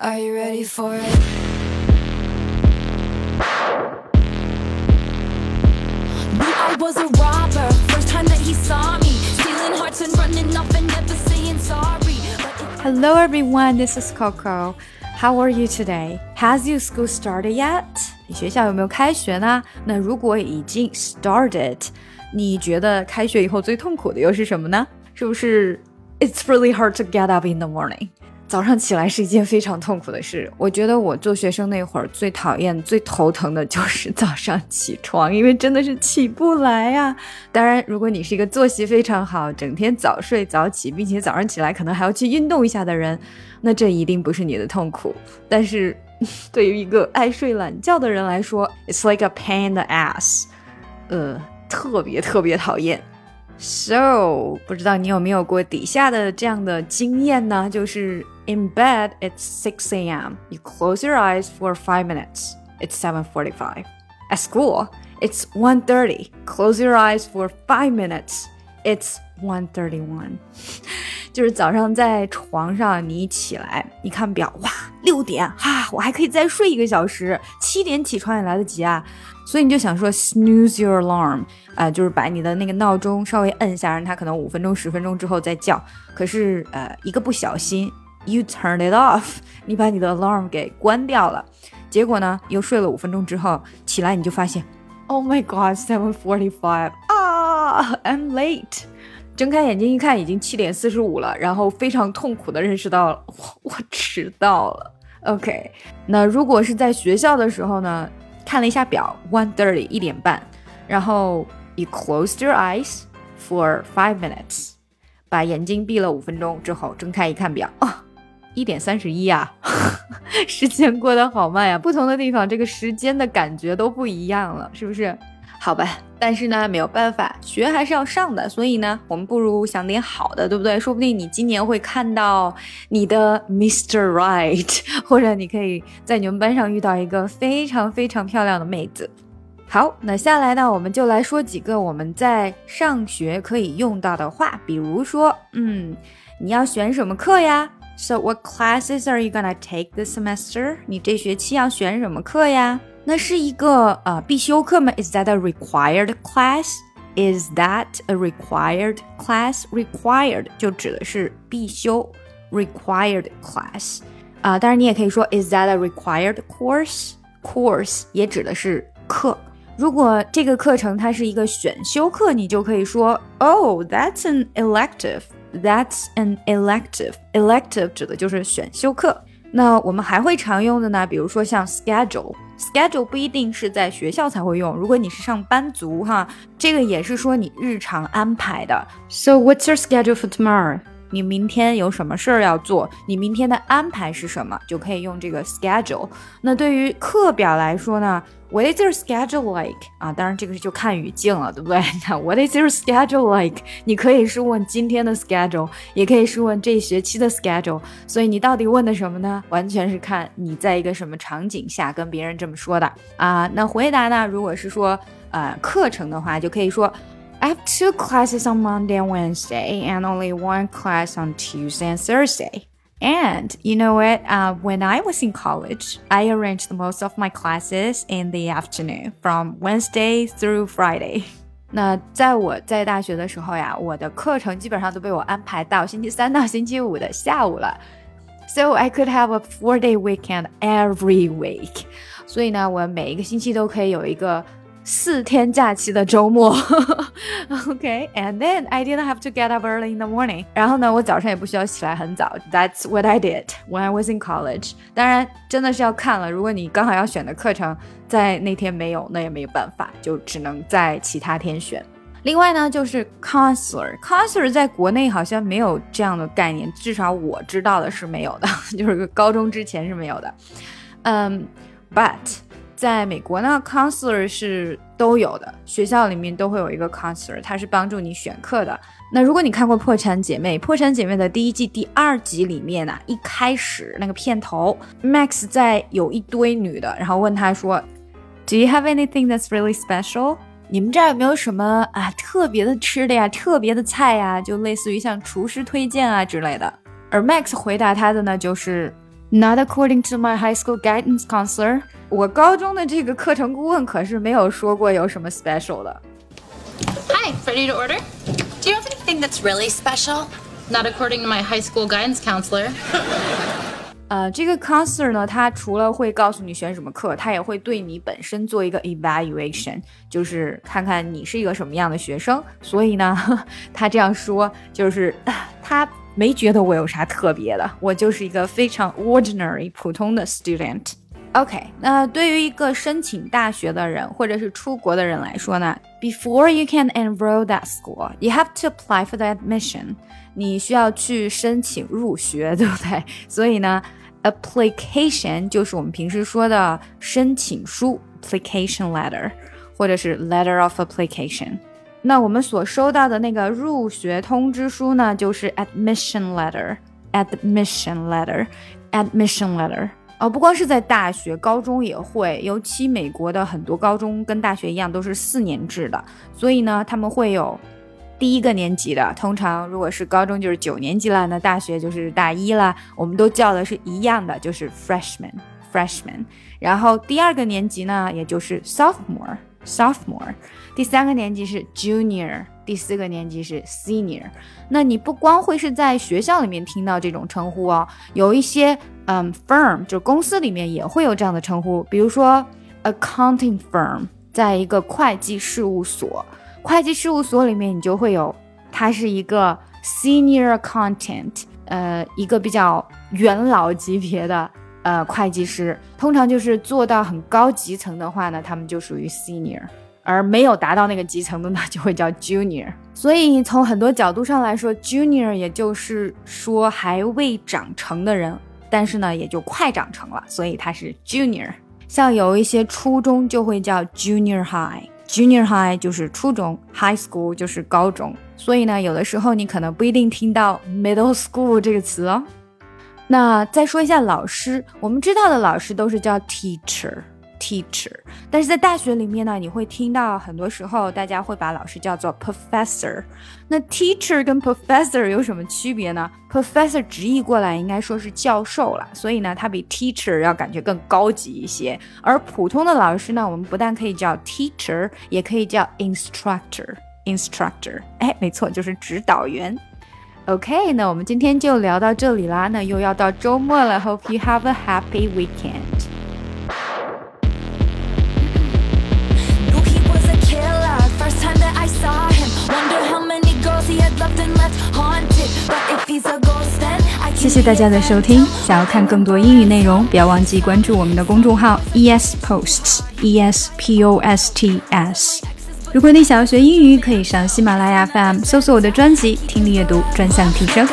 Are you ready for it? Knew I was a robber. First time that he saw me, stealing hearts and running off and never saying sorry. But it Hello everyone, this is Coco. How are you today? Has your school started yet? 你学校有没有开学呢？那如果已经 started，你觉得开学以后最痛苦的又是什么呢？是不是 It's really hard to get up in the morning？ 早上起来是一件非常痛苦的事。我觉得我做学生那会儿最讨厌、最头疼的就是早上起床，因为真的是起不来呀、当然，如果你是一个作息非常好、整天早睡早起，并且早上起来可能还要去运动一下的人，那这一定不是你的痛苦。但是，对于一个爱睡懒觉的人来说，it's like a pain in the ass，呃，特别特别讨厌。So，不知道你有没有过底下的这样的经验呢？就是 in bed it's 6 a.m. You close your eyes for five minutes. It's 7:45. At school, it's 1:30. Close your eyes for five minutes. It's 1:31. 就是早上在床上，你一起来，一看表，哇，六点，哈，我还可以再睡一个小时，七点起床也来得及啊。所以你就想说 snooze your alarm，啊、就是把你的那个闹钟稍微摁一下，让它可能五分钟、十分钟之后再叫。可是呃，一个不小心，you turn it off，你把你的 alarm 给关掉了。结果呢，又睡了五分钟之后起来，你就发现，Oh my God，seven forty-five 啊，I'm late。睁开眼睛一看，已经七点四十五了，然后非常痛苦的认识到，我我迟到了。OK，那如果是在学校的时候呢，看了一下表，one thirty 一点半，然后 you closed your eyes for five minutes，把眼睛闭了五分钟之后，睁开一看表，啊，一点三十一啊，时间过得好慢呀！不同的地方，这个时间的感觉都不一样了，是不是？好吧，但是呢，没有办法，学还是要上的，所以呢，我们不如想点好的，对不对？说不定你今年会看到你的 Mr. Right，或者你可以在你们班上遇到一个非常非常漂亮的妹子。好，那下来呢，我们就来说几个我们在上学可以用到的话，比如说，嗯，你要选什么课呀？So what classes are you gonna take this semester？你这学期要选什么课呀？那是一个呃必修课吗？Is that a required class? Is that a required class? Required 就指的是必修，required class 啊、当然你也可以说 Is that a required course? Course 也指的是课。如果这个课程它是一个选修课，你就可以说 Oh, that's an elective. That's an elective. Elective 指的就是选修课。 那我们还会常用的呢，比如说像 schedule。schedule 不一定是在学校才会用，如果你是上班族哈，这个也是说你日常安排的。So what's your schedule for tomorrow？你明天有什么事儿要做？你明天的安排是什么？就可以用这个 schedule。那对于课表来说呢，What is your schedule like？啊，当然这个就看语境了，对不对？那 What is your schedule like？你可以是问今天的 schedule，也可以是问这学期的 schedule。所以你到底问的什么呢？完全是看你在一个什么场景下跟别人这么说的啊。那回答呢，如果是说呃课程的话，就可以说。I have two classes on Monday and Wednesday, and only one class on Tuesday and Thursday. And you know what? Uh, when I was in college, I arranged most of my classes in the afternoon from Wednesday through Friday. 那在我在大学的时候呀，我的课程基本上都被我安排到星期三到星期五的下午了。So I could have a four-day weekend every week. 所以呢，我每一个星期都可以有一个 四天假期的周末。OK, and then I didn't have to get up early in the morning. 然后呢，我早上也不需要起来很早。That's what I did when I was in college. 当然，真的是要看了。如果你刚好要选的课程在那天没有，那也没有办法，就只能在其他天选。另外呢，就是 counselor，counselor 在国内好像没有这样的概念，至少我知道的是没有的，就是高中之前是没有的。嗯、um,，but 在美国呢，counselor 是都有的，学校里面都会有一个 counselor，它是帮助你选课的。那如果你看过《破产姐妹》，《破产姐妹》的第一季第二集里面啊，一开始那个片头，Max 在有一堆女的，然后问他说，Do you have anything that's really special？你们这儿有没有什么啊特别的吃的呀，特别的菜呀？就类似于像厨师推荐啊之类的。而 Max 回答他的呢，就是 Not according to my high school guidance counselor。我高中的这个课程顾问可是没有说过有什么 special 的。Hi, ready to order? Do you have anything that's really special? Not according to my high school guidance counselor. 呃，这个 counselor 呢，他除了会告诉你选什么课，他也会对你本身做一个 evaluation，就是看看你是一个什么样的学生。所以呢，他这样说就是他没觉得我有啥特别的，我就是一个非常 ordinary 普通的 student。OK，那对于一个申请大学的人或者是出国的人来说呢，Before you can enroll that school, you have to apply for the admission。你需要去申请入学，对不对？所以呢，application 就是我们平时说的申请书 （application letter） 或者是 letter of application。 那我们所收到的那个入学通知书呢，就是 admission letter，admission letter，admission letter。哦，不光是在大学，高中也会。尤其美国的很多高中跟大学一样，都是四年制的，所以呢，他们会有第一个年级的。通常如果是高中就是九年级了，那大学就是大一了。我们都叫的是一样的，就是 freshman，freshman。然后第二个年级呢，也就是 sophomore，sophomore。第三个年级是 junior，第四个年级是 senior。那你不光会是在学校里面听到这种称呼哦，有一些嗯 firm 就公司里面也会有这样的称呼，比如说 accounting firm，在一个会计事务所，会计事务所里面你就会有，它是一个 senior accountant，呃，一个比较元老级别的呃会计师，通常就是做到很高级层的话呢，他们就属于 senior。而没有达到那个级层的呢，就会叫 junior。所以从很多角度上来说，junior 也就是说还未长成的人，但是呢也就快长成了，所以他是 junior。像有一些初中就会叫 junior high，junior high 就是初中，high school 就是高中。所以呢，有的时候你可能不一定听到 middle school 这个词哦。那再说一下老师，我们知道的老师都是叫 teacher。teacher，但是在大学里面呢，你会听到很多时候大家会把老师叫做 professor。那 teacher 跟 professor 有什么区别呢？professor 直译过来应该说是教授了，所以呢，它比 teacher 要感觉更高级一些。而普通的老师呢，我们不但可以叫 teacher，也可以叫 instructor。instructor，哎，没错，就是指导员。OK，那我们今天就聊到这里啦，那又要到周末了，Hope you have a happy weekend。谢谢大家的收听。想要看更多英语内容，不要忘记关注我们的公众号 ES Posts E S P O S T S。如果你想要学英语，可以上喜马拉雅 FM 搜索我的专辑《听力阅读专项提升》。